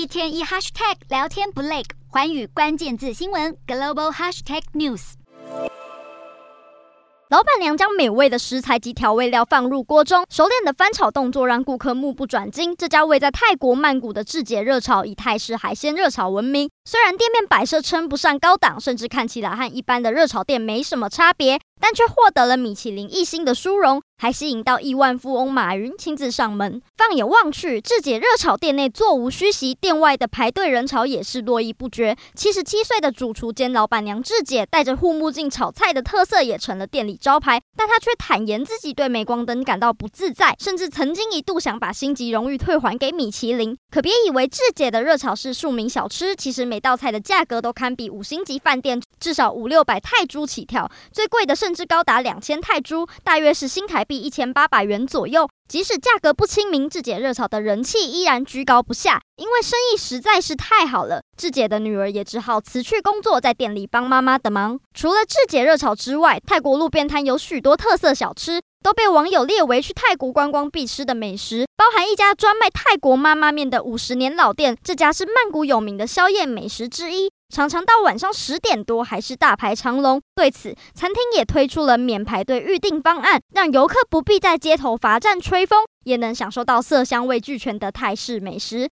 一天一 hashtag 聊天不累，环宇关键字新闻 global hashtag news。老板娘将美味的食材及调味料放入锅中，熟练的翻炒动作让顾客目不转睛。这家位在泰国曼谷的智姐热炒以泰式海鲜热炒闻名，虽然店面摆设称不上高档，甚至看起来和一般的热炒店没什么差别。但却获得了米其林一星的殊荣，还吸引到亿万富翁马云亲自上门。放眼望去，智姐热炒店内座无虚席，店外的排队人潮也是络绎不绝。七十七岁的主厨兼老板娘智姐戴着护目镜炒菜的特色也成了店里招牌，但她却坦言自己对镁光灯感到不自在，甚至曾经一度想把星级荣誉退还给米其林。可别以为智姐的热炒是庶民小吃，其实每道菜的价格都堪比五星级饭店，至少五六百泰铢起跳，最贵的甚至高达两千泰铢，大约是新台币一千八百元左右。即使价格不亲民，智姐热炒的人气依然居高不下，因为生意实在是太好了。智姐的女儿也只好辞去工作，在店里帮妈妈的忙。除了智姐热炒之外，泰国路边摊有许多特色小吃，都被网友列为去泰国观光必吃的美食，包含一家专卖泰国妈妈面的五十年老店，这家是曼谷有名的宵夜美食之一。常常到晚上十点多还是大排长龙，对此餐厅也推出了免排队预订方案，让游客不必在街头罚站吹风，也能享受到色香味俱全的泰式美食。